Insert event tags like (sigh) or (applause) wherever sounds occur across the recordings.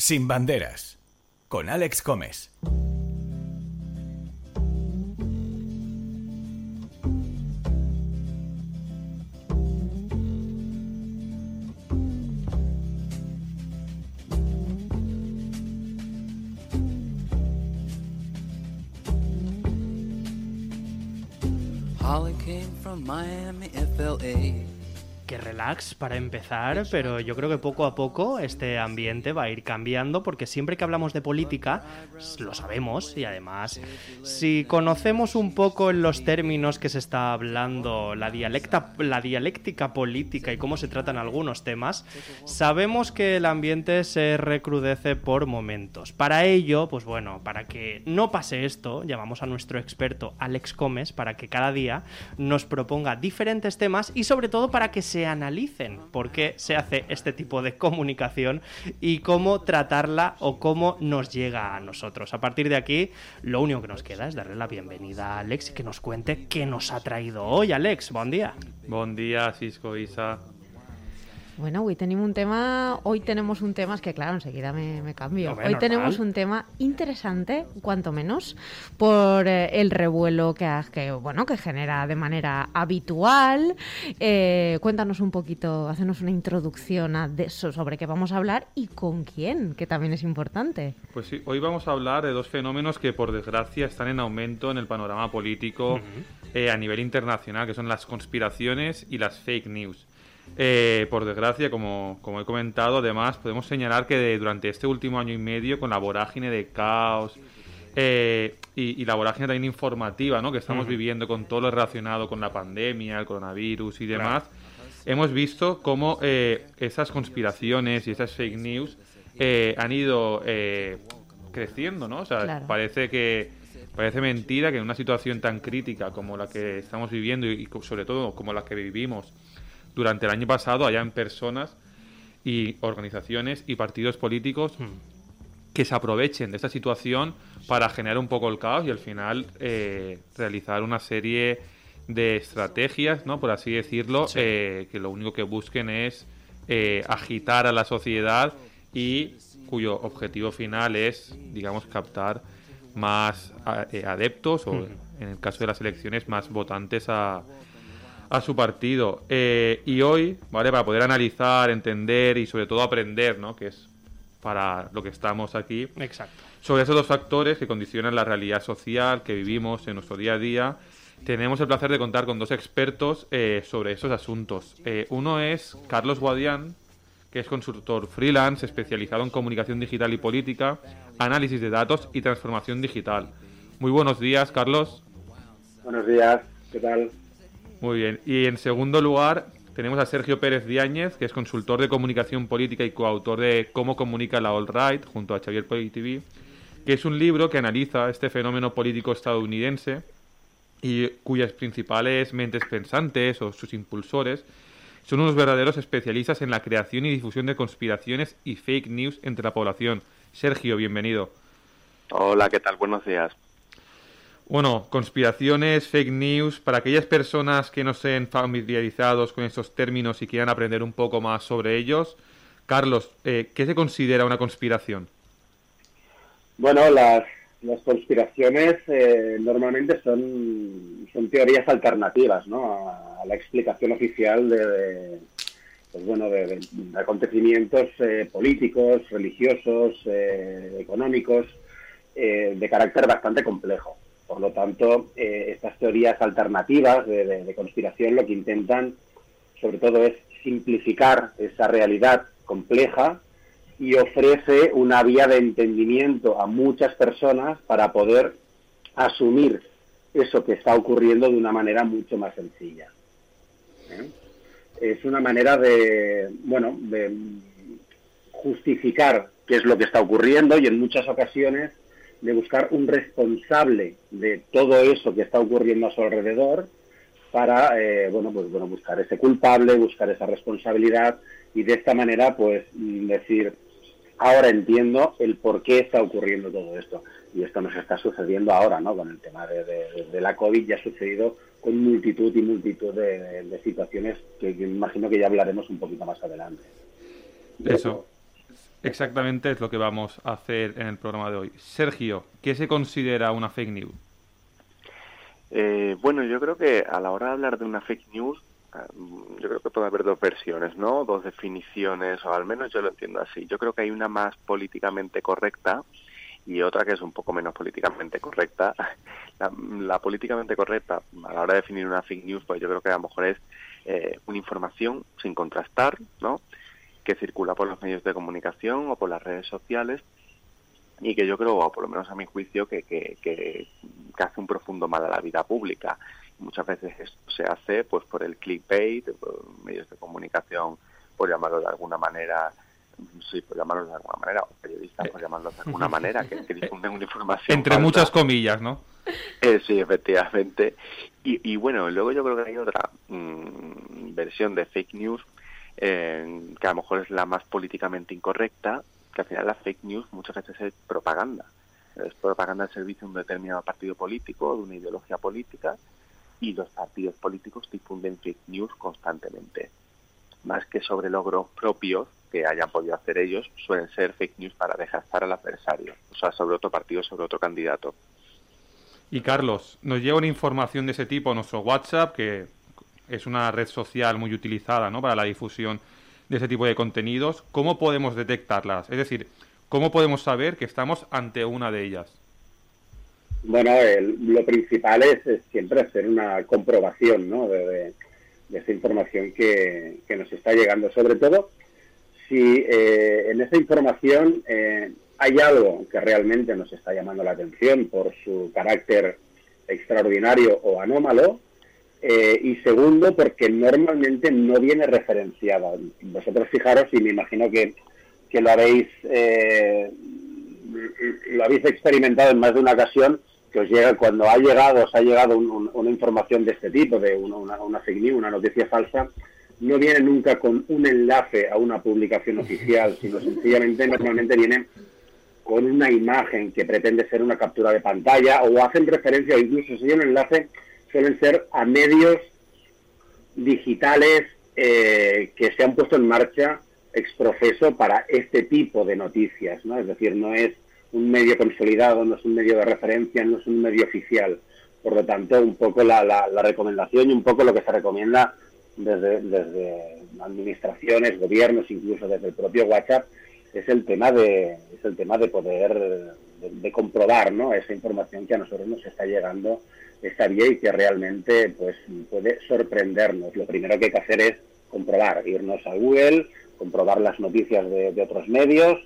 Sin banderas, con Alex Gómez. Holly came from Miami, FLA. Que relax para empezar, pero yo creo que poco a poco este ambiente va a ir cambiando porque siempre que hablamos de política lo sabemos y además si conocemos un poco en los términos que se está hablando, la, dialecta, la dialéctica política y cómo se tratan algunos temas, sabemos que el ambiente se recrudece por momentos. Para ello, pues bueno, para que no pase esto, llamamos a nuestro experto Alex Gómez para que cada día nos proponga diferentes temas y sobre todo para que se analicen por qué se hace este tipo de comunicación y cómo tratarla o cómo nos llega a nosotros. A partir de aquí, lo único que nos queda es darle la bienvenida a Alex y que nos cuente qué nos ha traído hoy. Alex, buen día. Bon dia, Cisco, Isa. Bueno, hoy tenemos un tema, hoy tenemos un tema, es que claro, enseguida me, me cambio. Hoy normal. tenemos un tema interesante, cuanto menos, por eh, el revuelo que, que, bueno, que genera de manera habitual. Eh, cuéntanos un poquito, hacenos una introducción a de eso, sobre qué vamos a hablar y con quién, que también es importante. Pues sí, hoy vamos a hablar de dos fenómenos que por desgracia están en aumento en el panorama político eh, a nivel internacional, que son las conspiraciones y las fake news. Eh, por desgracia, como, como he comentado, además podemos señalar que de- durante este último año y medio, con la vorágine de caos eh, y, y la vorágine también informativa ¿no? que estamos viviendo con todo lo relacionado con la pandemia, el coronavirus y demás, hemos visto cómo eh, esas conspiraciones y esas fake news eh, han ido eh, creciendo, ¿no? O sea, Claro. parece que parece mentira que en una situación tan crítica como la que estamos viviendo y, y sobre todo como la que vivimos durante el año pasado hayan personas y organizaciones y partidos políticos que se aprovechen de esta situación para generar un poco el caos y al final eh, realizar una serie de estrategias, ¿no? Por así decirlo, Sí. eh, que lo único que busquen es eh, agitar a la sociedad y cuyo objetivo final es, digamos, captar más adeptos o, Ujú. en el caso de las elecciones, más votantes a, a su partido. Eh, y hoy, ¿vale? Para poder analizar, entender y sobre todo aprender, ¿no? Que es para lo que estamos aquí. Exacto. Sobre esos dos factores que condicionan la realidad social que vivimos en nuestro día a día, tenemos el placer de contar con dos expertos eh, sobre esos asuntos. Eh, uno es Carlos Guadián, que es consultor freelance especializado en comunicación digital y política, análisis de datos y transformación digital. Muy buenos días, Carlos. Buenos días, ¿qué tal? Muy bien. Y en segundo lugar, tenemos a Sergio Pérez Diáñez, que es consultor de comunicación política y coautor de Cómo comunica la All Right, junto a Xavier TV, que es un libro que analiza este fenómeno político estadounidense y cuyas principales mentes pensantes o sus impulsores son unos verdaderos especialistas en la creación y difusión de conspiraciones y fake news entre la población. Sergio, bienvenido. Hola, ¿qué tal? Buenos días. Bueno, conspiraciones, fake news, para aquellas personas que no estén familiarizados con estos términos y quieran aprender un poco más sobre ellos, Carlos, eh, ¿qué se considera una conspiración? Bueno, las, las conspiraciones eh, normalmente son, teorías alternativas ¿no? a, la explicación oficial de, pues bueno, de, acontecimientos eh, políticos, religiosos, eh, económicos, de carácter bastante complejo. Por lo tanto, eh, estas teorías alternativas de, conspiración lo que intentan, sobre todo, es simplificar esa realidad compleja y ofrece una vía de entendimiento a muchas personas para poder asumir eso que está ocurriendo de una manera mucho más sencilla. ¿eh? Es una manera de, bueno, de justificar qué es lo que está ocurriendo y en muchas ocasiones de buscar un responsable de todo eso que está ocurriendo a su alrededor para eh, bueno pues bueno buscar ese culpable buscar esa responsabilidad y de esta manera pues decir ahora entiendo el por qué está ocurriendo todo esto. Y esto nos está sucediendo ahora no con el tema de, de- la covid ya ha sucedido con multitud y multitud de situaciones que, que imagino que ya hablaremos un poquito más adelante. Eso. Exactamente es lo que vamos a hacer en el programa de hoy. Sergio, ¿qué se considera una fake news? Eh, bueno, yo creo que a la hora de hablar de una fake news, ah, yo creo que puede haber dos versiones, ¿no? Dos definiciones, o al menos yo lo entiendo así. Yo creo que hay una más políticamente correcta y otra que es un poco menos políticamente correcta. (laughs) La, políticamente correcta, a la hora de definir una fake news, pues yo creo que a lo mejor es eh, una información sin contrastar, ¿no? Que circula por los medios de comunicación o por las redes sociales y que yo creo, o por lo menos a mi juicio, que, que, que, hace un profundo mal a la vida pública. Muchas veces esto se hace pues por el clickbait, por medios de comunicación, por llamarlo de alguna manera, sí, por llamarlo de alguna manera, o periodistas, por llamarlo de alguna manera, que, difunden una información. Entre muchas comillas, ¿no? Eh, sí, efectivamente. Y, y, bueno, luego yo creo que hay otra mm, versión de fake news eh, que a lo mejor es la más políticamente incorrecta, que al final la fake news muchas veces es propaganda. Es propaganda al servicio de un determinado partido político, de una ideología política, y los partidos políticos difunden fake news constantemente. Más que sobre logros propios que hayan podido hacer ellos, suelen ser fake news para desgastar al adversario, o sea, sobre otro partido, sobre otro candidato. Y Carlos, nos llega una información de ese tipo a nuestro WhatsApp, que es una red social muy utilizada ¿no? para la difusión de ese tipo de contenidos, ¿cómo podemos detectarlas? Es decir, ¿cómo podemos saber que estamos ante una de ellas? Bueno, lo principal es, siempre hacer una comprobación ¿no? de, esa información que, nos está llegando. Sobre todo, si eh, en esa información eh, hay algo que realmente nos está llamando la atención por su carácter extraordinario o anómalo, eh, y segundo, porque normalmente no viene referenciada. Vosotros fijaros, y me imagino que, que lo habéis eh, lo habéis experimentado en más de una ocasión, que os llega cuando ha llegado, os ha llegado una información de este tipo, de una, una, news, una noticia falsa, no viene nunca con un enlace a una publicación oficial, sino sencillamente normalmente viene con una imagen que pretende ser una captura de pantalla o hacen referencia incluso si hay un enlace suelen ser a medios digitales eh, que se han puesto en marcha exprofeso para este tipo de noticias, ¿no? Es decir, no es un medio consolidado, no es un medio de referencia, no es un medio oficial. Por lo tanto, un poco la, la, recomendación y un poco lo que se recomienda desde, desde administraciones, gobiernos, incluso desde el propio WhatsApp, es el tema de, es el tema de poder de, de comprobar ¿no? esa información que a nosotros nos está llegando esta vía y que realmente pues puede sorprendernos. Lo primero que hay que hacer es comprobar, irnos a Google, comprobar las noticias de, otros medios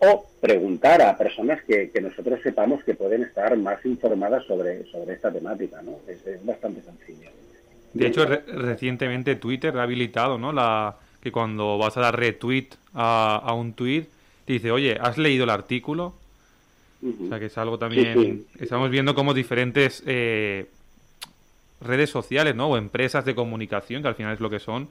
o preguntar a personas que, nosotros sepamos que pueden estar más informadas sobre, sobre esta temática, ¿no? Es, bastante sencillo. De hecho, recientemente Twitter ha habilitado, ¿no? La, que cuando vas a dar retweet a, a un tweet, te dice, oye, ¿has leído el artículo? O sea que es algo también... Estamos viendo como diferentes eh, redes sociales, ¿no? O empresas de comunicación, que al final es lo que son,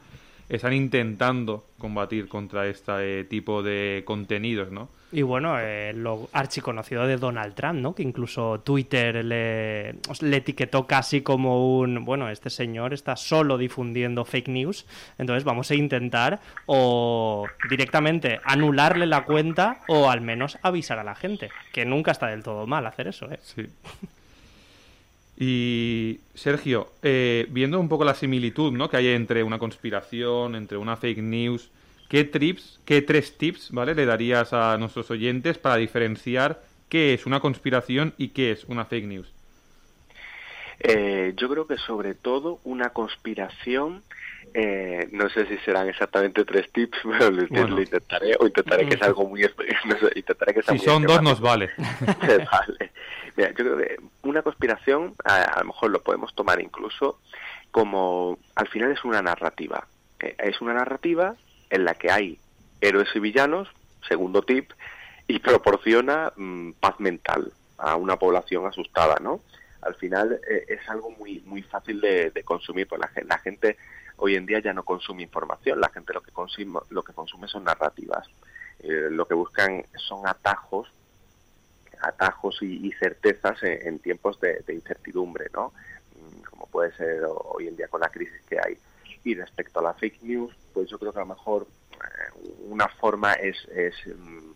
están intentando combatir contra este tipo de contenidos, ¿no? Y bueno, eh, lo archiconocido de Donald Trump, ¿no? Que incluso Twitter le, le, etiquetó casi como un, bueno, este señor está solo difundiendo fake news, entonces vamos a intentar o directamente anularle la cuenta o al menos avisar a la gente, que nunca está del todo mal hacer eso, ¿eh? Sí. (laughs) Y Sergio, eh, viendo un poco la similitud ¿no? que hay entre una conspiración, entre una fake news, ¿qué, trips, qué tres tips ¿vale? le darías a nuestros oyentes para diferenciar qué es una conspiración y qué es una fake news? Eh, yo creo que sobre todo una conspiración, eh, no sé si serán exactamente tres tips, (laughs) pero lo, intentaré, o intentaré que sea algo muy... (laughs) intentaré que si son dos nos vale. (laughs) vale. Yo creo que una conspiración, a, lo mejor lo podemos tomar incluso como, al final es una narrativa. Eh, es una narrativa en la que hay héroes y villanos, segundo tip, y proporciona mm, paz mental a una población asustada, ¿no? Al final eh, es algo muy muy fácil de, consumir, pues la, la, gente hoy en día ya no consume información, la gente lo que consume, lo que consume son narrativas. Eh, lo que buscan son atajos atajos y, certezas en, tiempos de, incertidumbre, ¿no? Mm, como puede ser hoy en día con la crisis que hay. Y respecto a la fake news, pues yo creo que a lo mejor eh, una forma es, es mm,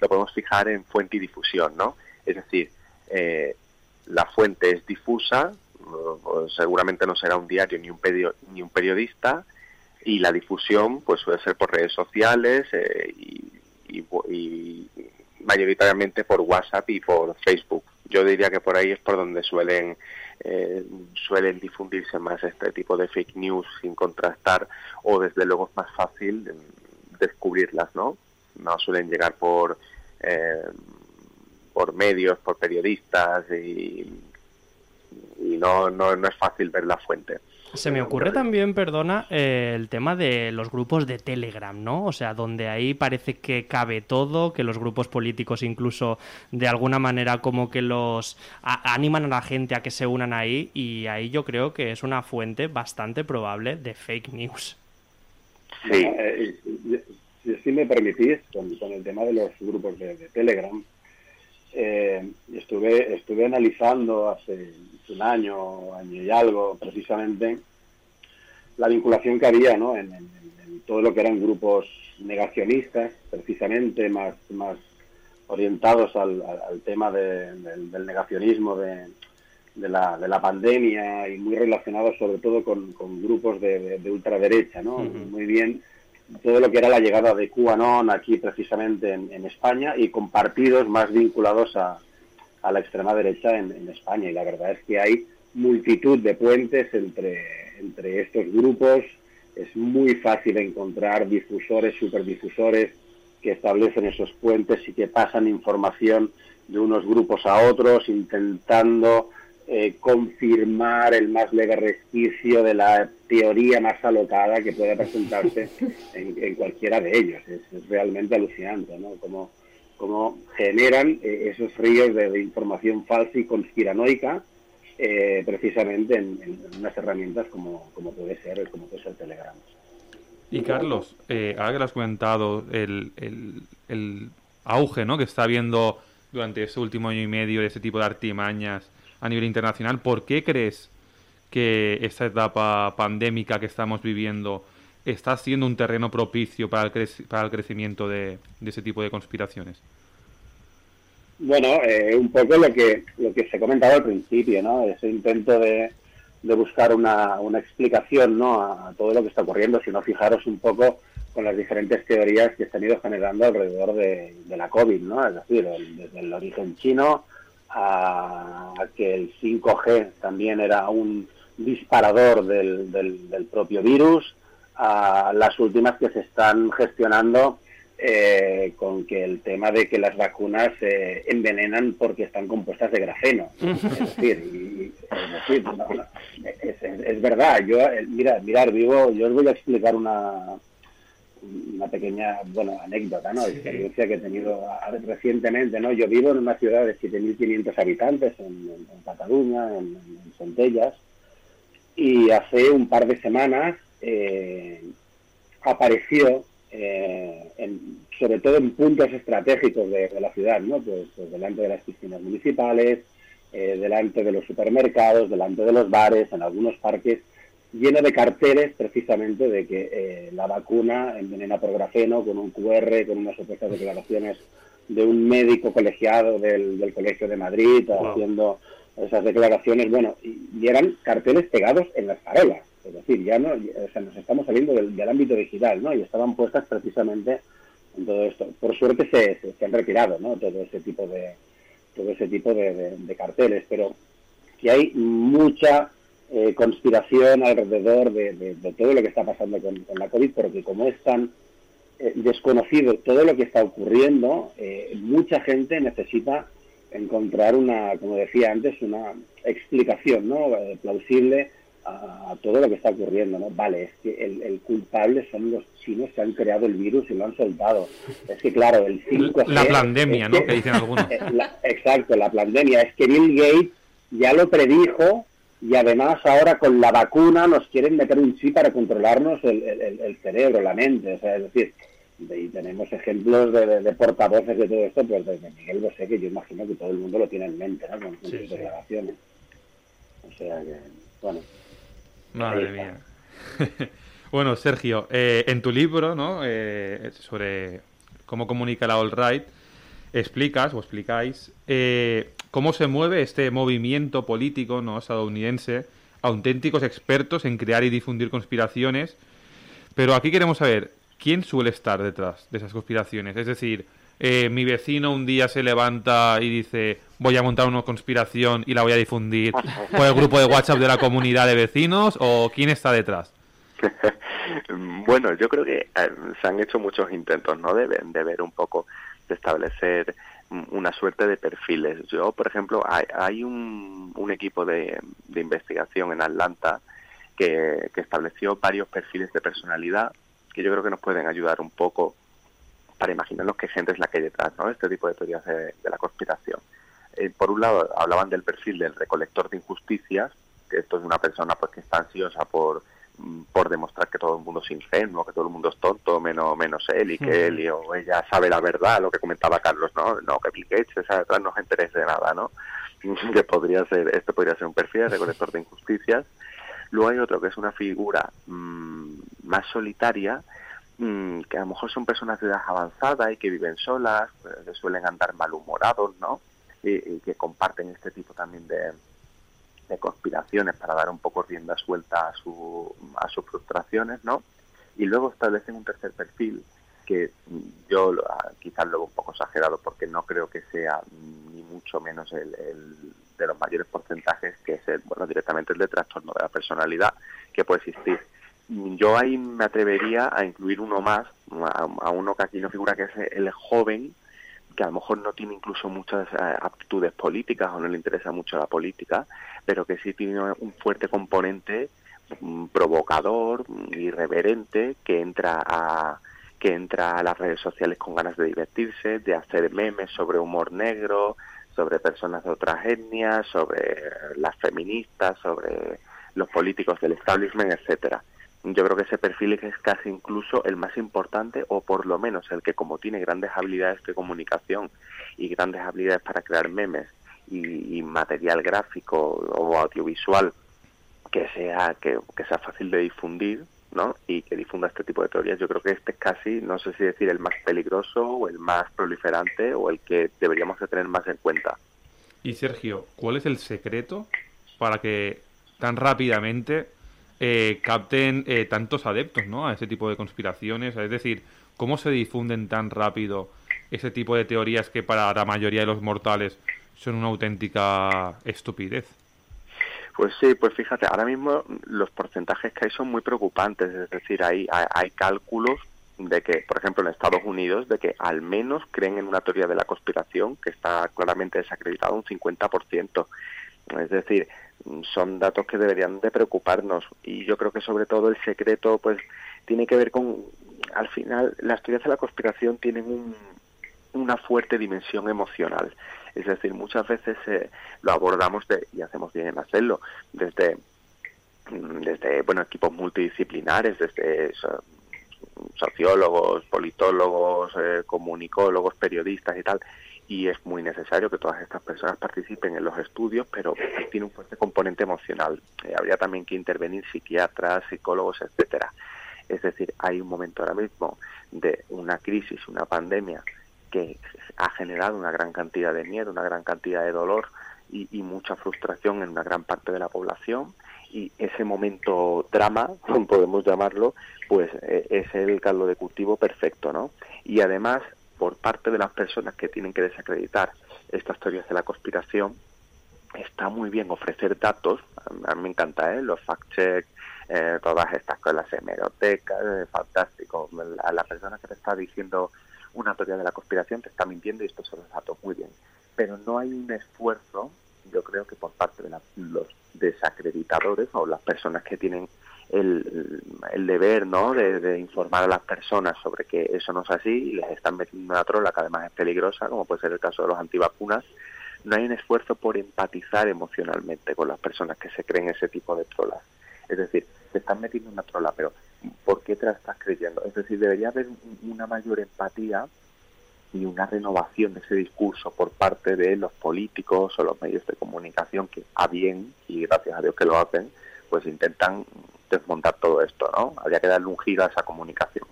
lo podemos fijar en fuente y difusión, ¿no? Es decir, eh, la fuente es difusa, seguramente no será un diario ni un, ni un periodista, y la difusión pues suele ser por redes sociales eh, y, mayoritariamente por WhatsApp y por Facebook. Yo diría que por ahí es por donde suelen eh, suelen difundirse más este tipo de fake news sin contrastar o desde luego es más fácil descubrirlas, ¿no? No suelen llegar por eh, por medios, por periodistas y, y no, no, no es fácil ver la fuente. Se me ocurre también, perdona, eh, el tema de los grupos de Telegram, ¿no? O sea, donde ahí parece que cabe todo, que los grupos políticos incluso de alguna manera como que los animan a la gente a que se unan ahí y ahí yo creo que es una fuente bastante probable de fake news. Sí. Eh, si, me permitís, con, el tema de los grupos de, Telegram, eh, estuve, estuve analizando hace un año, año y algo, precisamente, la vinculación que había ¿no? en, todo lo que eran grupos negacionistas, precisamente más, más orientados al, tema del, negacionismo de, la, de, la, pandemia y muy relacionados sobre todo con, grupos de, ultraderecha, ¿no? Muy bien todo lo que era la llegada de QAnon aquí precisamente en, España y con partidos más vinculados a, a la extrema derecha en, España. Y la verdad es que hay multitud de puentes entre, entre estos grupos. Es muy fácil encontrar difusores, superdifusores que establecen esos puentes y que pasan información de unos grupos a otros intentando eh, confirmar el más leve resquicio de la teoría más alocada que pueda presentarse (laughs) en, cualquiera de ellos. Es, realmente alucinante, ¿no? Como, cómo generan eh, esos ríos de, información falsa y conspiranoica eh, precisamente en, unas herramientas como, como, puede ser como puede ser Telegram. Y Carlos, eh, ahora que lo has comentado, el, el, auge ¿no? que está habiendo durante ese último año y medio de ese tipo de artimañas a nivel internacional, ¿por qué crees que esta etapa pandémica que estamos viviendo está siendo un terreno propicio para el, para el crecimiento de, ese tipo de conspiraciones? Bueno, eh, un poco lo que lo que se comentaba al principio, ¿no? Ese intento de, de buscar una, una, explicación, ¿no? A, todo lo que está ocurriendo, sino fijaros un poco con las diferentes teorías que se han ido generando alrededor de, la COVID, ¿no? Es decir, desde el origen chino a, que el 5G también era un disparador del, del, del propio virus, a las últimas que se están gestionando eh, con que el tema de que las vacunas eh, envenenan porque están compuestas de grafeno. (laughs) Es decir, es, verdad. Yo, eh, mira, mirar, vivo, yo os voy a explicar una, una pequeña, bueno, anécdota, ¿no? Experiencia que he tenido recientemente, ¿no? Yo vivo en una ciudad de 7.500 habitantes en, Cataluña, en, en Centellas, y hace un par de semanas eh, apareció eh, sobre todo en puntos estratégicos de, la ciudad, ¿no? Pues, pues, delante de las piscinas municipales, eh, delante de los supermercados, delante de los bares, en algunos parques, lleno de carteles precisamente de que la vacuna envenena por grafeno, con un QR, con unas supuestas declaraciones de un médico colegiado del, Colegio de Madrid, haciendo esas declaraciones, bueno, y, eran carteles pegados en las farolas. Es decir, ya no, o sea, nos estamos saliendo del, ámbito digital, ¿no? Y estaban puestas precisamente en todo esto. Por suerte se, se, han retirado, ¿no? Todo ese tipo de todo ese tipo de, carteles, pero que hay mucha eh, conspiración alrededor de, todo lo que está pasando con, la COVID, porque como es tan eh, desconocido todo lo que está ocurriendo, eh, mucha gente necesita encontrar una, como decía antes, una explicación ¿no? plausible a, todo lo que está ocurriendo, ¿no? Vale, es que el, culpable son los chinos que han creado el virus y lo han soltado. Es que, claro, el 5G... La pandemia, ¿no? Que, dicen algunos. (laughs) Eh, exacto, la pandemia. Es que Bill Gates ya lo predijo y además ahora con la vacuna nos quieren meter un chip para controlarnos el, el, cerebro, la mente. O sea, es decir, y tenemos ejemplos de, portavoces de todo esto, pues desde Miguel sé que yo imagino que todo el mundo lo tiene en mente, ¿no? Con sus declaraciones. O sea que, bueno... Madre mía. (laughs) Bueno, Sergio, eh, en tu libro, ¿no? Eh, sobre cómo comunica la All Right, explicas o explicáis eh, cómo se mueve este movimiento político ¿no? estadounidense, auténticos expertos en crear y difundir conspiraciones. Pero aquí queremos saber quién suele estar detrás de esas conspiraciones. Es decir, mi vecino un día se levanta y dice voy a montar una conspiración y la voy a difundir por el grupo de WhatsApp de la comunidad de vecinos o quién está detrás. (laughs) bueno, yo creo que eh, se han hecho muchos intentos, ¿no? De ver un poco, de establecer una suerte de perfiles. Yo, por ejemplo, hay, hay un, un, equipo de, de, investigación en Atlanta que, estableció varios perfiles de personalidad que yo creo que nos pueden ayudar un poco para imaginarnos qué gente es la que hay detrás, ¿no? Este tipo de teorías de, la conspiración. Eh, por un lado, hablaban del perfil del recolector de injusticias, que esto es una persona pues que está ansiosa por por demostrar que todo el mundo es ingenuo, que todo el mundo es tonto, menos menos él y que él o ella sabe la verdad, lo que comentaba Carlos, ¿no? No, que Bill Gates esa detrás no se interese de nada, ¿no? (laughs) que podría ser, este podría ser un perfil de recolector de injusticias. Luego hay otro que es una figura mmm, más solitaria, mmm, que a lo mejor son personas de edad avanzada y que viven solas, pues, que suelen andar malhumorados, ¿no? Y, y que comparten este tipo también de, de conspiraciones para dar un poco rienda suelta a, su, a sus frustraciones, ¿no? Y luego establecen un tercer perfil que yo quizás luego un poco exagerado porque no creo que sea ni mucho menos el, de los mayores porcentajes que es el, bueno, directamente el de trastorno de la personalidad que puede existir. Yo ahí me atrevería a incluir uno más, a uno que aquí no figura, que es el joven que a lo mejor no tiene incluso muchas eh, aptitudes políticas o no le interesa mucho la política, pero que sí tiene un fuerte componente mm, provocador, mm, irreverente, que entra a que entra a las redes sociales con ganas de divertirse, de hacer memes sobre humor negro, sobre personas de otras etnias, sobre las feministas, sobre los políticos del establishment, etcétera yo creo que ese perfil es casi incluso el más importante o por lo menos el que como tiene grandes habilidades de comunicación y grandes habilidades para crear memes y, material gráfico o audiovisual que sea que, que, sea fácil de difundir ¿no? y que difunda este tipo de teorías yo creo que este es casi no sé si decir el más peligroso o el más proliferante o el que deberíamos de tener más en cuenta y Sergio ¿cuál es el secreto para que tan rápidamente eh, capten eh, tantos adeptos ¿no? a ese tipo de conspiraciones. Es decir, ¿cómo se difunden tan rápido ese tipo de teorías que para la mayoría de los mortales son una auténtica estupidez? Pues sí, pues fíjate, ahora mismo los porcentajes que hay son muy preocupantes, es decir, hay, hay, hay cálculos de que, por ejemplo, en Estados Unidos, de que al menos creen en una teoría de la conspiración que está claramente desacreditada un 50%. Es decir, son datos que deberían de preocuparnos. Y yo creo que sobre todo el secreto pues tiene que ver con al final las teorías de la conspiración tienen un, una fuerte dimensión emocional. Es decir muchas veces eh, lo abordamos de, y hacemos bien en hacerlo desde desde bueno equipos multidisciplinares desde sociólogos politólogos eh, comunicólogos periodistas y tal y es muy necesario que todas estas personas participen en los estudios, pero tiene un fuerte componente emocional. Eh, habría también que intervenir psiquiatras, psicólogos, etcétera. Es decir, hay un momento ahora mismo de una crisis, una pandemia que ha generado una gran cantidad de miedo, una gran cantidad de dolor y, mucha frustración en una gran parte de la población y ese momento drama, (laughs) podemos llamarlo, pues eh, es el caldo de cultivo perfecto, ¿no? Y además por parte de las personas que tienen que desacreditar estas teorías de la conspiración, está muy bien ofrecer datos, a mí me encanta, ¿eh? los fact-check, eh, todas estas cosas, hemerotecas, eh, fantástico. A la persona que te está diciendo una teoría de la conspiración te está mintiendo y estos son los datos, muy bien. Pero no hay un esfuerzo, yo creo que por parte de los desacreditadores o las personas que tienen el, el deber ¿no? De, informar a las personas sobre que eso no es así y les están metiendo una trola que además es peligrosa, como puede ser el caso de los antivacunas, no hay un esfuerzo por empatizar emocionalmente con las personas que se creen ese tipo de trolas. Es decir, te están metiendo una trola, pero ¿por qué te la estás creyendo? Es decir, debería haber una mayor empatía y una renovación de ese discurso por parte de los políticos o los medios de comunicación que a bien, y gracias a Dios que lo hacen, pues intentan desmontar todo esto, ¿no? Habría que darle un giro a esa comunicación.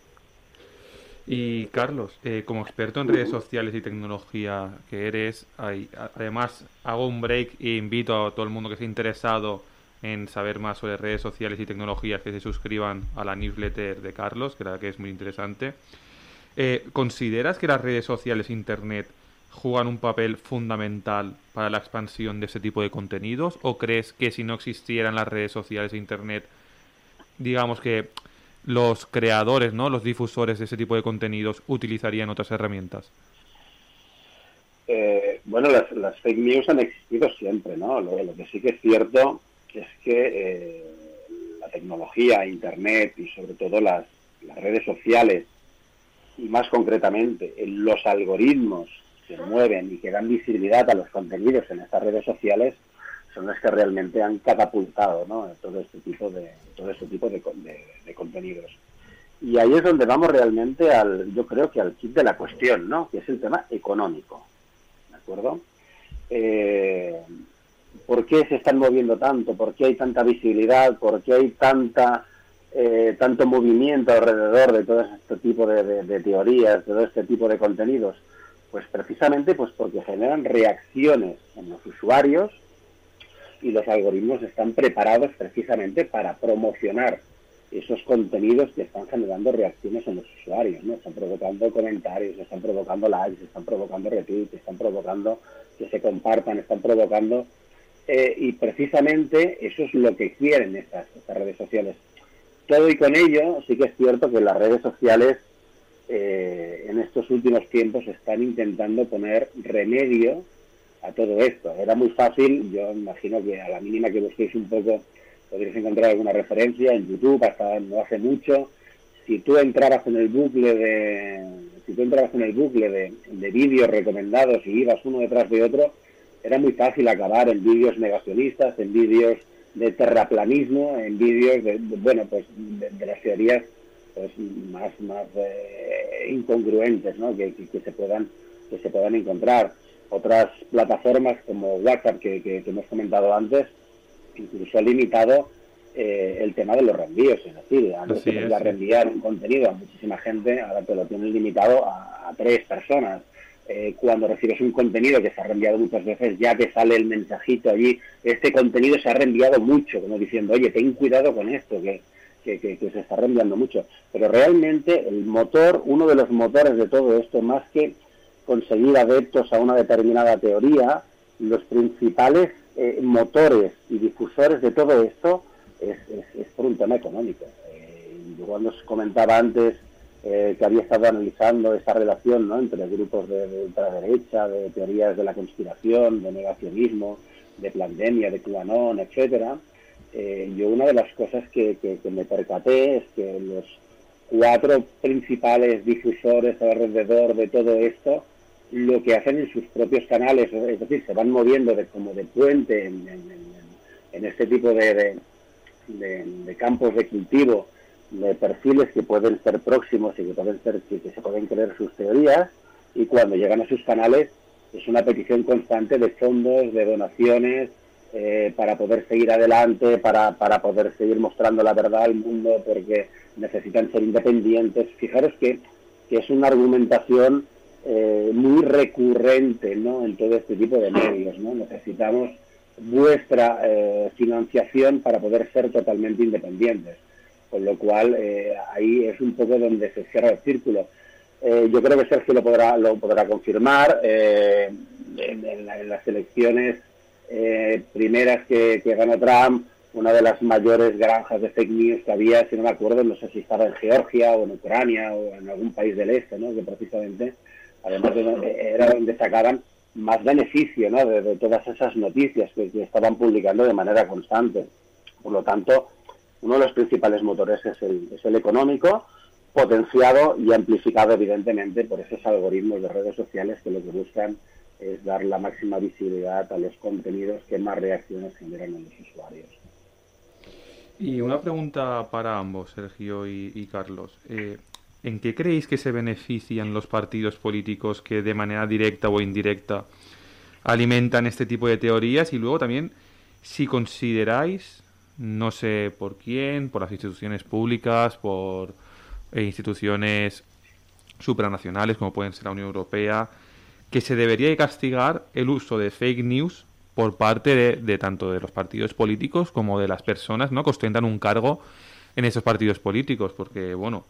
Y Carlos, eh, como experto en redes sociales y tecnología que eres, además hago un break e invito a todo el mundo que esté interesado en saber más sobre redes sociales y tecnologías que se suscriban a la newsletter de Carlos, que la que es muy interesante. Eh, ¿Consideras que las redes sociales e Internet juegan un papel fundamental para la expansión de ese tipo de contenidos? ¿O crees que si no existieran las redes sociales e Internet, digamos que los creadores, ¿no? los difusores de ese tipo de contenidos utilizarían otras herramientas? Eh, bueno, las, fake news han existido siempre, ¿no? Lo, que sí que es cierto es que eh, la tecnología, Internet y sobre todo las, redes sociales y más concretamente los algoritmos que mueven y que dan visibilidad a los contenidos en estas redes sociales son los que realmente han catapultado ¿no? todo este tipo de todo este tipo de, contenidos. Y ahí es donde vamos realmente al yo creo que al kit de la cuestión no que es el tema económico de acuerdo eh, por qué se están moviendo tanto por qué hay tanta visibilidad por qué hay tanta eh, tanto movimiento alrededor de todo este tipo de, de, de teorías de todo este tipo de contenidos pues precisamente pues porque generan reacciones en los usuarios y los algoritmos están preparados precisamente para promocionar esos contenidos que están generando reacciones en los usuarios, ¿no? Están provocando comentarios, están provocando likes, están provocando retweets, están provocando que se compartan, están provocando... Eh, y precisamente eso es lo que quieren estas, redes sociales. Todo y con ello, sí que es cierto que las redes sociales eh, en estos últimos tiempos están intentando poner remedio a todo esto. Era muy fácil, yo imagino que a la mínima que busquéis un poco podréis encontrar alguna referencia en YouTube, hasta no hace mucho. Si tú entrabas en el bucle de, si tú entrabas en el bucle de, vídeos recomendados y ibas uno detrás de otro, era muy fácil acabar en vídeos negacionistas, en vídeos de terraplanismo, en vídeos de, bueno, pues de, las teorías pues más más eh, incongruentes, ¿no? Que, que, se puedan que se puedan encontrar otras plataformas como WhatsApp que, hemos comentado antes, incluso ha limitado eh, el tema de los reenvíos. Es decir, antes podía reenviar un contenido a muchísima gente, ahora te lo tienen limitado a, tres personas. Eh, cuando recibes un contenido que se ha reenviado muchas veces, ya que sale el mensajito allí, este contenido se ha reenviado mucho, como diciendo, oye, ten cuidado con esto, que, que, que, se está reenviando mucho. Pero realmente el motor, uno de los motores de todo esto, más que conseguir adeptos a una determinada teoría, los principales eh, motores y difusores de todo esto es, por un tema económico. Eh, yo cuando os comentaba antes eh, que había estado analizando esa relación ¿no? entre grupos de, ultraderecha, de teorías de la conspiración, de negacionismo, de pandemia, de QAnon, etcétera, yo una de las cosas que me percaté es que los cuatro principales difusores alrededor de todo esto lo que hacen en sus propios canales, es decir, se van moviendo de, como de puente en, este tipo de, campos de cultivo, de perfiles que pueden ser próximos y que pueden ser que, se pueden creer sus teorías, y cuando llegan a sus canales es una petición constante de fondos, de donaciones, eh, para poder seguir adelante, para, para poder seguir mostrando la verdad al mundo, porque necesitan ser independientes. Fijaros que, que es una argumentación eh, muy recurrente ¿no? en todo este tipo de medios. ¿no? Necesitamos vuestra eh, financiación para poder ser totalmente independientes. Con lo cual, eh, ahí es un poco donde se cierra el círculo. yo creo que Sergio lo podrá, lo podrá confirmar. En, las elecciones primeras que, que, ganó Trump, una de las mayores granjas de fake news que había, si no me acuerdo, no sé si estaba en Georgia o en Ucrania o en algún país del este, ¿no? que precisamente además era donde sacaban más beneficio ¿no? de, todas esas noticias que, estaban publicando de manera constante. Por lo tanto, uno de los principales motores es el, es el económico, potenciado y amplificado evidentemente por esos algoritmos de redes sociales que lo que buscan es dar la máxima visibilidad a los contenidos que más reacciones generan en los usuarios. Y una pregunta para ambos, Sergio y, Carlos. Eh, ¿En qué creéis que se benefician los partidos políticos que de manera directa o indirecta alimentan este tipo de teorías? Y luego también, si consideráis no sé por quién, por las instituciones públicas, por eh, instituciones supranacionales como pueden ser la Unión Europea, que se debería castigar el uso de fake news por parte de, tanto de los partidos políticos como de las personas ¿no? que ostentan un cargo en esos partidos políticos, porque bueno,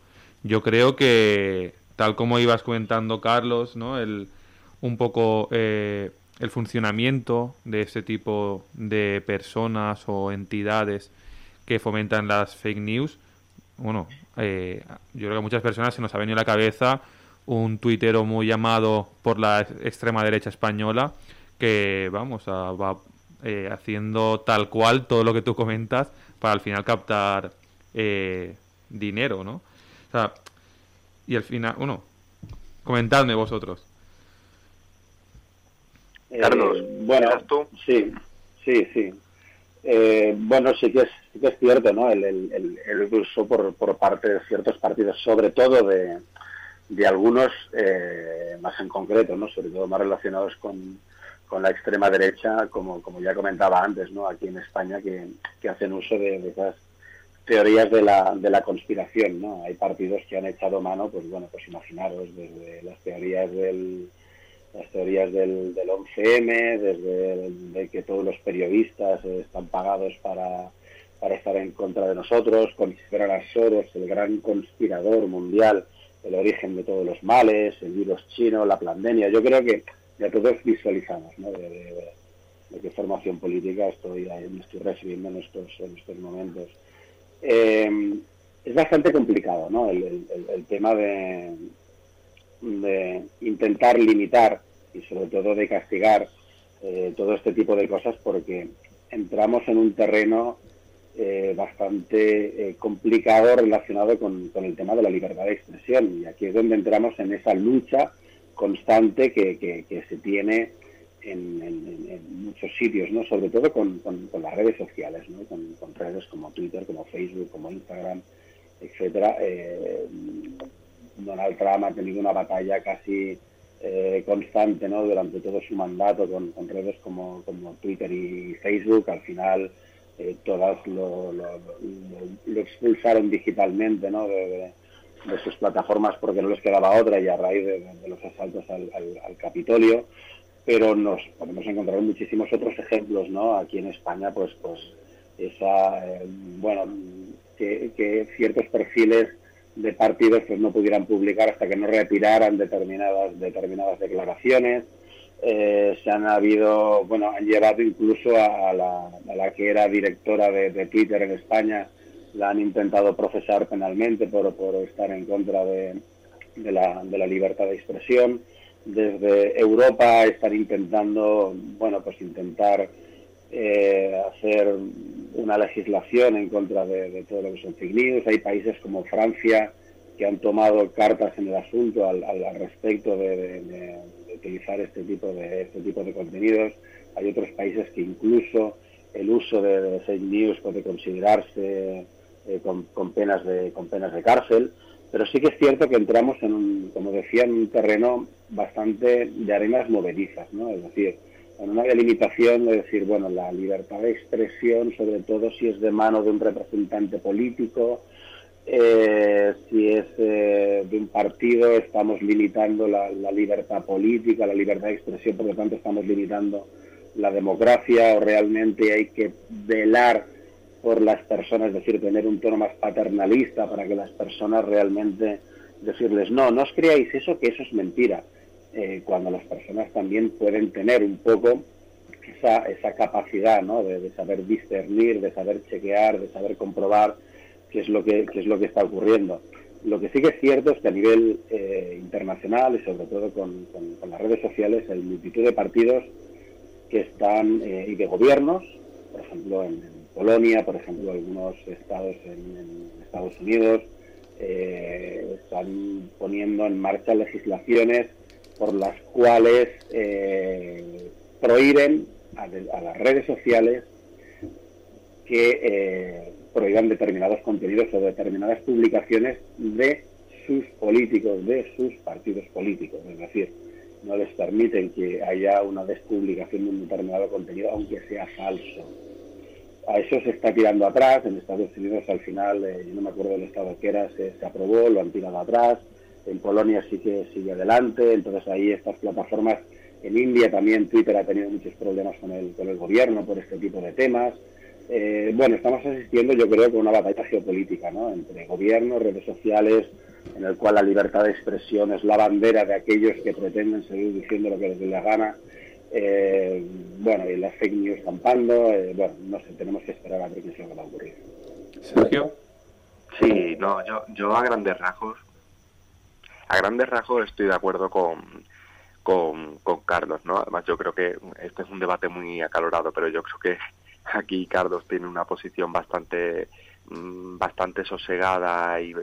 yo creo que tal como ibas comentando Carlos, ¿no? el, un poco eh, el funcionamiento de ese tipo de personas o entidades que fomentan las fake news, bueno, eh, yo creo que a muchas personas se nos ha venido a la cabeza un tuitero muy llamado por la extrema derecha española que, vamos, va eh, haciendo tal cual todo lo que tú comentas para al final captar eh, dinero, ¿no? O sea, y al final, bueno, comentadme vosotros. Carlos, bueno, tú? Sí, sí, sí. bueno, sí que es que es cierto, ¿no? El, el, el uso por, por, parte de ciertos partidos, sobre todo de, de algunos eh, más en concreto, ¿no? Sobre todo más relacionados con, con la extrema derecha, como, como ya comentaba antes, ¿no? Aquí en España, que, que hacen uso de, de, esas teorías de la, de la conspiración, ¿no? Hay partidos que han echado mano, pues bueno, pues imaginaros, desde las teorías del las teorías del, del 11M, desde de que todos los periodistas están pagados para para estar en contra de nosotros, considerar a Soros el gran conspirador mundial, el origen de todos los males, el virus chino, la pandemia. Yo creo que ya todos visualizamos ¿no? de, qué formación política estoy, me estoy refiriendo en estos, en estos momentos. Eh, es bastante complicado ¿no? el, tema de, intentar limitar y sobre todo de castigar eh, todo este tipo de cosas porque entramos en un terreno eh, bastante eh, complicado relacionado con, el tema de la libertad de expresión. Y aquí es donde entramos en esa lucha constante que, se tiene en, muchos sitios, ¿no? sobre todo con, las redes sociales, ¿no? con, redes como Twitter, como Facebook, como Instagram, etcétera. Eh, Donald Trump ha tenido una batalla casi constante ¿no? durante todo su mandato con, redes como, como Twitter y Facebook. Al final eh, todas lo, lo, expulsaron digitalmente ¿no? de, sus plataformas porque no les quedaba otra y a raíz de, los asaltos al, Capitolio pero nos podemos encontrar muchísimos otros ejemplos no aquí en España pues pues esa eh, bueno que, ciertos perfiles de partidos pues no pudieran publicar hasta que no retiraran determinadas determinadas declaraciones eh, se han habido, bueno, han llevado incluso a, la, que era directora de, Twitter en España, la han intentado procesar penalmente por, por estar en contra de, la, de la libertad de expresión. Desde Europa están intentando, bueno, pues intentar eh, hacer una legislación en contra de, todo lo que son fake news. Hay países como Francia que han tomado cartas en el asunto al, respecto de, utilizar este tipo de este tipo de contenidos. Hay otros países que incluso el uso de, fake news puede considerarse eh, con, penas de con penas de cárcel, pero sí que es cierto que entramos en un, como decía, en un terreno bastante de arenas movedizas, ¿no? Es decir, en una delimitación de decir, bueno, la libertad de expresión, sobre todo si es de mano de un representante político, eh, si es eh, de un partido, estamos limitando la, libertad política, la libertad de expresión, por lo tanto estamos limitando la democracia o realmente hay que velar por las personas, es decir, tener un tono más paternalista para que las personas realmente decirles, no, no os creáis eso, que eso es mentira, eh, cuando las personas también pueden tener un poco esa, esa capacidad ¿no? de saber discernir, de saber chequear, de saber comprobar qué es lo que, es lo que está ocurriendo. Lo que sí que es cierto es que a nivel eh, internacional y sobre todo con, las redes sociales hay multitud de partidos que están eh, y de gobiernos, por ejemplo en, Polonia, por ejemplo algunos estados en, Estados Unidos, eh, están poniendo en marcha legislaciones por las cuales prohíben a, a, las redes sociales que prohíban determinados contenidos o determinadas publicaciones de sus políticos, de sus partidos políticos. Es decir, no les permiten que haya una despublicación de un determinado contenido, aunque sea falso. A eso se está tirando atrás. En Estados Unidos al final, eh, no me acuerdo del estado que era, se, se, aprobó, lo han tirado atrás. En Polonia sí que sigue adelante. Entonces ahí estas plataformas, en India también Twitter ha tenido muchos problemas con el, con el gobierno por este tipo de temas. Eh, bueno, estamos asistiendo yo creo con una batalla geopolítica ¿no? entre gobiernos, redes sociales, en el cual la libertad de expresión es la bandera de aquellos que pretenden seguir diciendo lo que les dé la gana eh, bueno, y las fake news campando, eh, bueno, no sé, tenemos que esperar a ver qué es lo que va a ocurrir. Sergio. Sí, no, yo, yo a grandes rasgos, a grandes rasgos estoy de acuerdo con, con, con Carlos, ¿no? Además yo creo que este es un debate muy acalorado, pero yo creo que aquí Carlos tiene una posición bastante Mm, bastante sosegada y,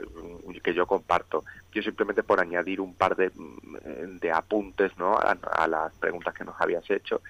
que yo comparto. Yo simplemente por añadir un par de, mm, de apuntes ¿no? a, las preguntas que nos habías hecho,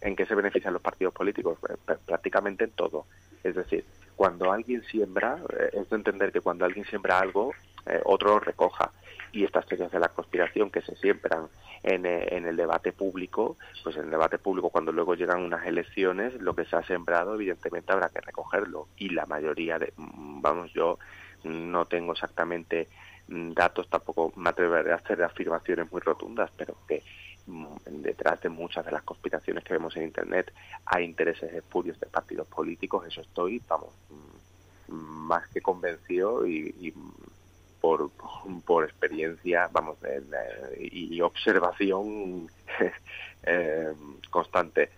¿en qué se benefician los partidos políticos? Pues, prácticamente en todo. Es decir, cuando alguien siembra, eh, es de entender que cuando alguien siembra algo, eh, otro recoja y estas teorías de la conspiración que se siembran en, eh, en, el debate público, pues en el debate público cuando luego llegan unas elecciones, lo que se ha sembrado evidentemente habrá que recogerlo. Y la mayoría de, mm, vamos, yo no tengo exactamente mm, datos, tampoco me atreveré a hacer afirmaciones muy rotundas, pero que mm, detrás de muchas de las conspiraciones que vemos en Internet hay intereses espurios de partidos políticos, eso estoy, vamos, más que convencido y, y por, por experiencia, vamos, y observación (laughs) eh, constante.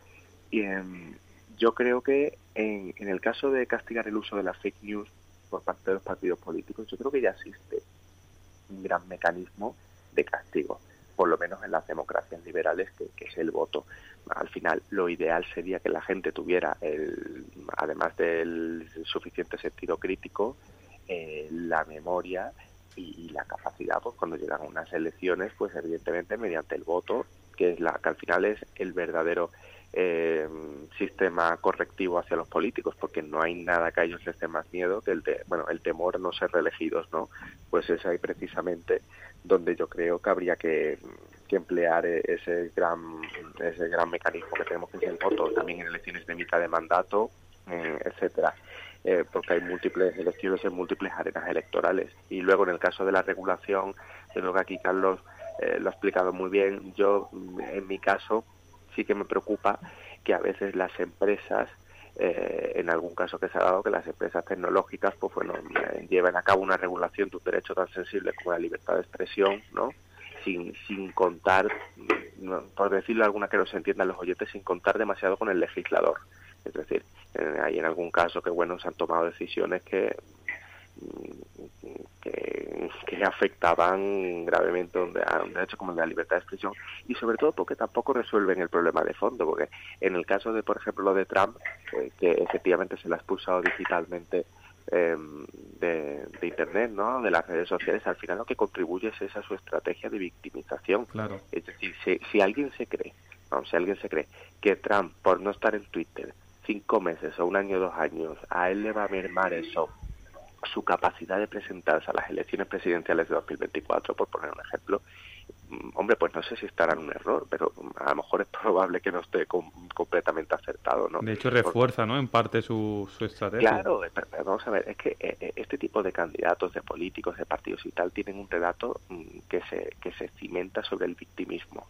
Y em, yo creo que en, en el caso de castigar el uso de las fake news por parte de los partidos políticos, yo creo que ya existe un gran mecanismo de castigo, por lo menos en las democracias liberales, que, que, es el voto. Al final, lo ideal sería que la gente tuviera, el, además del suficiente sentido crítico, eh, la memoria y, la capacidad, pues cuando llegan unas elecciones, pues evidentemente mediante el voto, que es la que al final es el verdadero eh, sistema correctivo hacia los políticos, porque no hay nada que a ellos les dé más miedo que el de, bueno, el temor a no ser reelegidos, ¿no? Pues es ahí precisamente donde yo creo que habría que, que emplear ese gran ese gran mecanismo que tenemos que es el voto, también en elecciones de mitad de mandato, eh, etcétera. Eh, porque hay múltiples elecciones en múltiples arenas electorales. Y luego en el caso de la regulación, creo que aquí Carlos eh, lo ha explicado muy bien, yo en mi caso sí que me preocupa que a veces las empresas, eh, en algún caso que se ha dado, que las empresas tecnológicas pues bueno, lleven a cabo una regulación de un derecho tan sensible como la libertad de expresión, ¿no? Sin, sin contar, por decirlo alguna que no se entiendan los oyentes, sin contar demasiado con el legislador. Es decir, eh, hay en algún caso que bueno se han tomado decisiones que que, afectaban gravemente a un derecho como el de la libertad de expresión y sobre todo porque tampoco resuelven el problema de fondo porque en el caso de por ejemplo lo de Trump eh, que efectivamente se le ha expulsado digitalmente em, de, internet no de las redes sociales al final lo que contribuye es esa su estrategia de victimización claro. es decir si, si alguien se cree si alguien se cree que Trump por no estar en Twitter cinco meses o un año o dos años, a él le va a mermar eso su capacidad de presentarse a las elecciones presidenciales de 2024, por poner un ejemplo, mm, hombre, pues no sé si estará en un error, pero a lo mejor es (laughs) probable que no esté completamente acertado, ¿no? De hecho, refuerza, ¿no? En parte su, su estrategia. Claro, vamos a ver, es que eh, eh, este tipo de candidatos, de políticos, de partidos y tal, tienen un relato mm, que se, que se cimenta sobre el victimismo.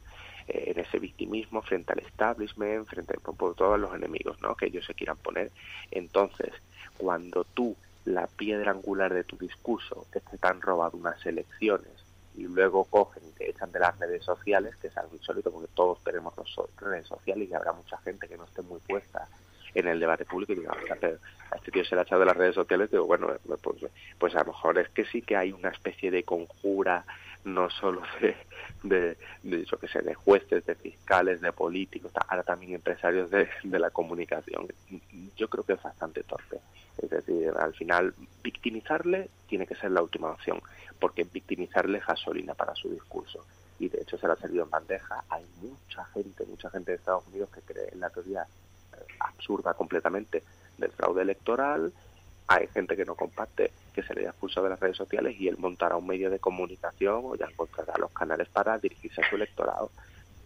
Eh, en ese victimismo frente al establishment, frente a por, todos los enemigos ¿no? que ellos se quieran poner. Entonces, cuando tú, la piedra angular de tu discurso, es que te han robado unas elecciones y luego cogen y te echan de las redes sociales, que es algo insólito porque todos tenemos redes sociales y habrá mucha gente que no esté muy puesta en el debate público y diga, a este tío se le ha echado de las redes sociales, digo, bueno, pues, pues a lo mejor es que sí que hay una especie de conjura no solo (laughs) de, de, de que sé, de jueces, de fiscales, de políticos, ahora también empresarios de, de la comunicación. Yo creo que es bastante torpe. Es decir, al final, victimizarle tiene que ser la última opción, porque victimizarle es gasolina para su discurso. Y de hecho se le ha servido en bandeja. Hay mucha gente, mucha gente de Estados Unidos que cree en la teoría eh, absurda completamente del fraude electoral, hay gente que no comparte que se le haya expulsado de las redes sociales y él montará un medio de comunicación o ya encontrará los canales para dirigirse a su electorado.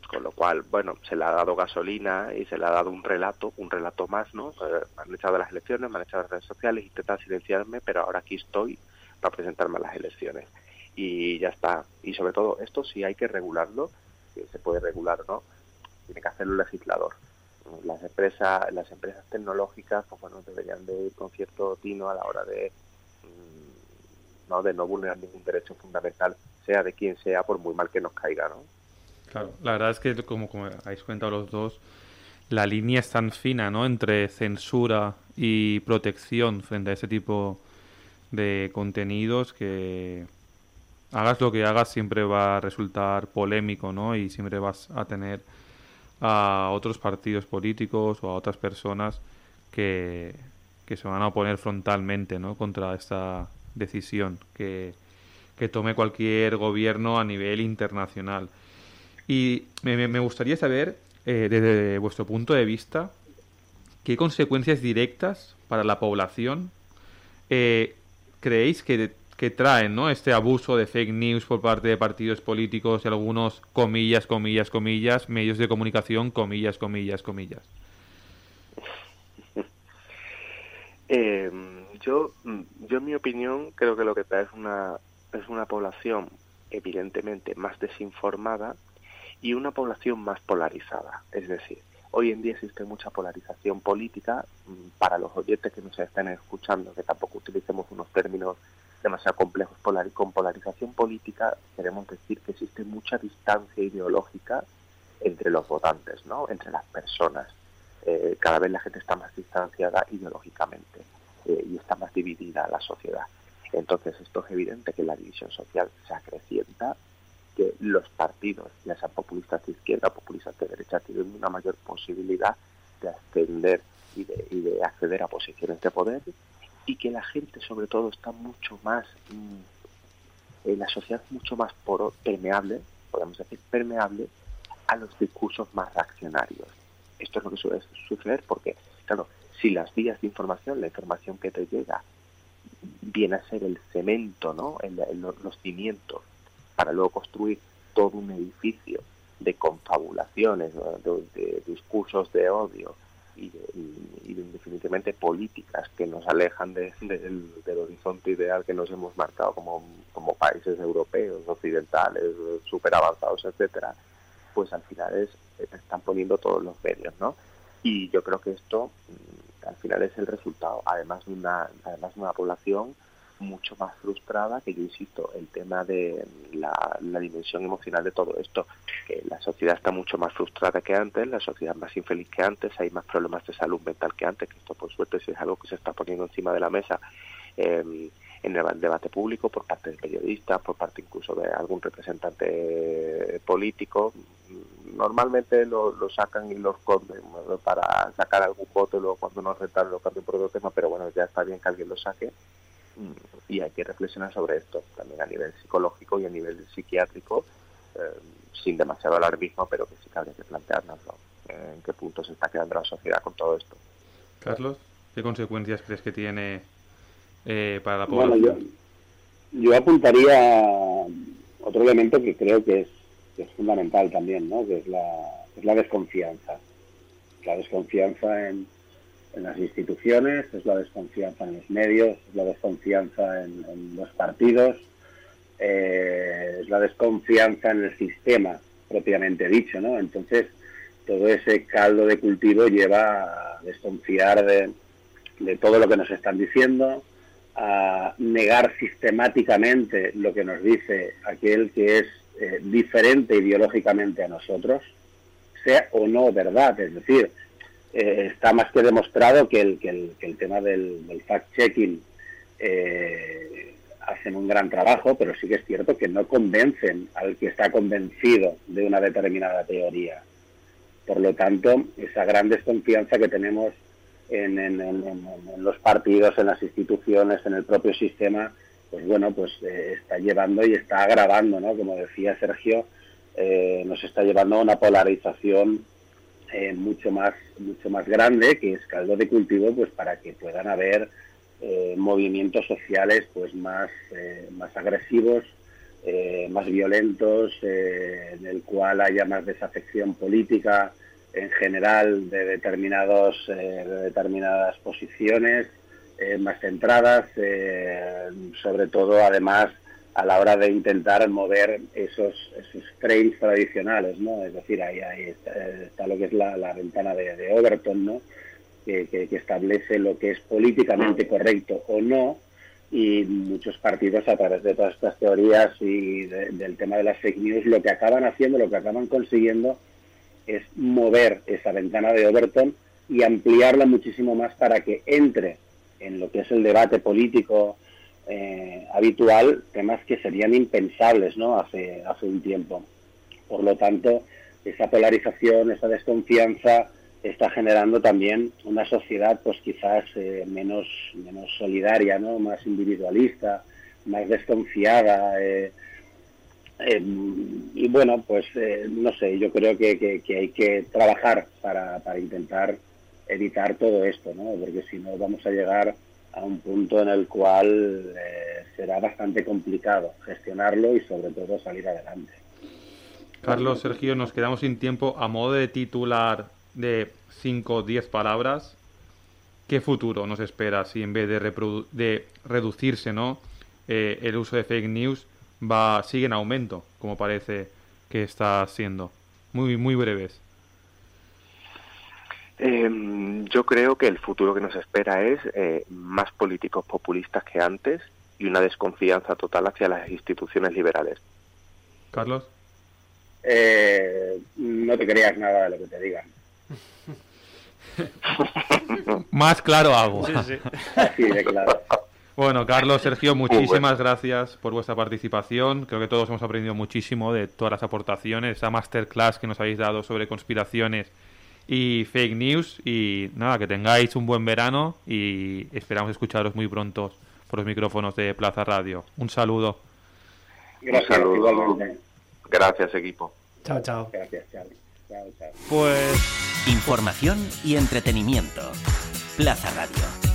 con lo cual, bueno, se le ha dado gasolina y se le ha dado un relato, un relato más, ¿no? Eh, me han echado las elecciones, me han echado las redes sociales, intentan silenciarme, pero ahora aquí estoy para presentarme a las elecciones. Y ya está. Y sobre todo, esto sí hay que regularlo, se puede regular, ¿no? Tiene que hacerlo el legislador. Las empresas, las empresas tecnológicas, pues bueno, deberían de ir con cierto tino a la hora de, mm, ¿no? de no vulnerar ningún derecho fundamental, sea de quien sea, por muy mal que nos caiga, ¿no? Claro, la verdad es que, como, como habéis comentado los dos, la línea es tan fina, ¿no? Entre censura y protección frente a ese tipo de contenidos que hagas lo que hagas siempre va a resultar polémico, ¿no? Y siempre vas a tener a otros partidos políticos o a otras personas que, que se van a oponer frontalmente, ¿no? Contra esta decisión que, que tome cualquier gobierno a nivel internacional. Y me, gustaría saber, eh, desde vuestro punto de vista, qué consecuencias directas para la población eh, creéis que, que traen ¿no? este abuso de fake news por parte de partidos políticos y algunos comillas, comillas, comillas, medios de comunicación, comillas, comillas, comillas? (laughs) Eh, yo, yo, en mi opinión, creo que lo que trae es una, es una población evidentemente más desinformada y una población más polarizada. Es decir, hoy en día existe mucha polarización política. Mm, para los oyentes que nos estén escuchando, que tampoco utilicemos unos términos demasiado complejos con polarización política, queremos decir que existe mucha distancia ideológica entre los votantes, ¿no? entre las personas. Eh, cada vez la gente está más distanciada ideológicamente eh, y está más dividida la sociedad. Entonces esto es evidente que la división social se acrecienta que los partidos, ya sean populistas de izquierda o populistas de derecha, tienen una mayor posibilidad de ascender y de, acceder a posiciones de poder y que la gente sobre todo está mucho más, mm, la sociedad mucho más permeable, podemos decir permeable, a los discursos más reaccionarios. Esto es lo que suele suceder porque, claro, si las vías de información, la información que te llega, viene a ser el cemento, ¿no? los cimientos para luego construir todo un edificio de confabulaciones, de, discursos de odio y, definitivamente políticas que nos alejan del, horizonte ideal que nos hemos marcado como, como países europeos, occidentales, súper avanzados, etcétera, pues al final es, están poniendo todos los medios, ¿no? Y yo creo que esto mm, al final es el resultado, además de una, además de una población mucho más frustrada, que yo insisto, el tema de la, dimensión emocional de todo esto, que la sociedad está mucho más frustrada que antes, la sociedad más infeliz que antes, hay más problemas de salud mental que antes, que esto por suerte es algo que se está poniendo encima de la mesa eh, en el debate público por parte de periodistas, por parte incluso de algún representante político. Normalmente lo, sacan y lo esconden para sacar algún voto y luego cuando no rentan lo cambian por otro tema, pero bueno, ya está bien que alguien lo saque y hay que reflexionar sobre esto también a nivel psicológico y a nivel psiquiátrico, eh, sin demasiado alarmismo, pero que sí que habría que plantearnos en qué punto se está quedando la sociedad con todo esto. Carlos, ¿qué consecuencias crees que tiene eh, para la población? Bueno, yo, apuntaría otro elemento que creo que es, que es fundamental también, ¿no? que es la, es la desconfianza. La desconfianza en, en las instituciones, es la desconfianza en los medios, es la desconfianza en, los partidos, eh, es la desconfianza en el sistema propiamente dicho, ¿no? Entonces, todo ese caldo de cultivo lleva a desconfiar de, todo lo que nos están diciendo, a negar sistemáticamente lo que nos dice aquel que es eh, diferente ideológicamente a nosotros, sea o no verdad, es decir, eh, está más que demostrado que el, que el, tema del, fact-checking eh, hacen un gran trabajo, pero sí que es cierto que no convencen al que está convencido de una determinada teoría. Por lo tanto, esa gran desconfianza que tenemos en, los partidos, en las instituciones, en el propio sistema, pues bueno, pues eh, está llevando y está agravando, ¿no? Como decía Sergio, nos está llevando a una polarización eh, mucho más mucho más grande que es caldo de cultivo pues para que puedan haber eh, movimientos sociales pues más eh, más agresivos eh, más violentos, en el cual haya más desafección política en general de determinados de determinadas posiciones más centradas, sobre todo además a la hora de intentar mover esos, esos frames tradicionales, ¿no? Es decir, ahí, ahí está, lo que es la, ventana de, Overton, ¿no? Que, que, establece lo que es políticamente correcto o no, y muchos partidos a través de todas estas teorías y del tema de las fake news, lo que acaban haciendo, lo que acaban consiguiendo es mover esa ventana de Overton y ampliarla muchísimo más para que entre en lo que es el debate político, eh, habitual temas que serían impensables ¿no? hace, hace un tiempo. Por lo tanto, esa polarización, esa desconfianza está generando también una sociedad pues quizás eh, menos, menos solidaria, ¿no? más individualista, más desconfiada. Eh, em, y bueno, pues no sé, yo creo que, que, hay que trabajar para, para intentar evitar todo esto, ¿no? porque si no vamos a llegar a un punto en el cual eh, será bastante complicado gestionarlo y sobre todo salir adelante. Carlos, Sergio, nos quedamos sin tiempo. A modo de titular de 5 o 10 palabras, ¿qué futuro nos espera si en vez de, de reducirse ¿no? Eh, el uso de fake news va sigue en aumento, como parece que está siendo? Muy, muy breves. Eh, yo creo que el futuro que nos espera es eh, más políticos populistas que antes y una desconfianza total hacia las instituciones liberales. Carlos. Eh, no te creas nada de lo que te digan. (laughs) más claro hago. Así de claro. Bueno, Carlos, Sergio, muchísimas gracias por vuestra participación. Creo que todos hemos aprendido muchísimo de todas las aportaciones, esa masterclass que nos habéis dado sobre conspiraciones y fake news. Y nada, que tengáis un buen verano y esperamos escucharos muy pronto por los micrófonos de Plaza Radio. Un saludo. Gracias, igualmente. Gracias, equipo. Chao, chao. Gracias, chao. Chao, Pues. Información y entretenimiento. Plaza Radio.